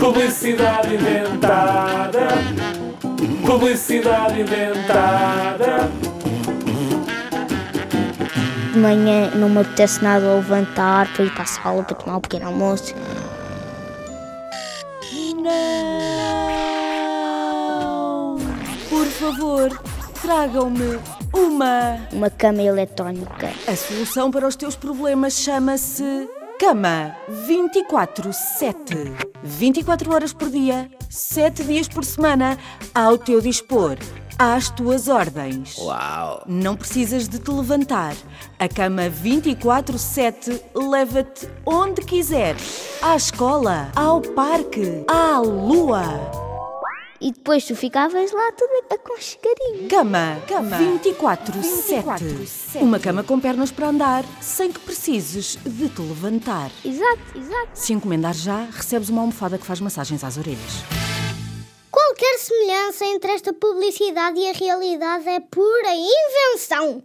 Publicidade inventada. Publicidade inventada. De manhã não me apetece nada levantar para ir para a sala para tomar um pequeno almoço. Não! Por favor, tragam-me uma. Uma cama eletrónica. A solução para os teus problemas chama-se Cama 24-7. 24 horas por dia, 7 dias por semana, ao teu dispor, às tuas ordens. Uau! Não precisas de te levantar. A cama 24-7 leva-te onde quiseres. À escola, ao parque, à lua. E depois tu ficavas lá tudo aconchegadinho. Cama, cama 24-7. Uma cama com pernas para andar, sem que precises de te levantar. Exato, exato. Se encomendar já, recebes uma almofada que faz massagens às orelhas. Qualquer semelhança entre esta publicidade e a realidade é pura invenção.